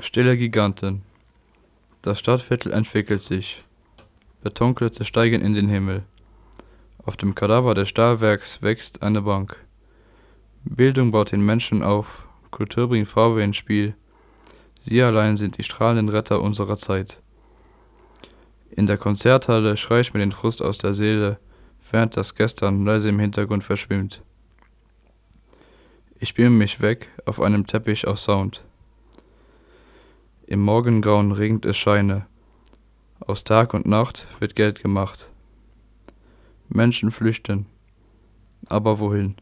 Stille Giganten. Das Stadtviertel entwickelt sich. Betonklötze steigen in den Himmel. Auf dem Kadaver des Stahlwerks wächst eine Bank. Bildung baut den Menschen auf, Kultur bringt Farbe ins Spiel. Sie allein sind die strahlenden Retter unserer Zeit. In der Konzerthalle schrei ich mir den Frust aus der Seele, während das Gestern leise im Hintergrund verschwimmt. Ich beame mich weg auf einem Teppich aus Sound. Im Morgengrauen regnet es Scheine. Aus Tag und Nacht wird Geld gemacht. Menschen flüchten. Aber wohin?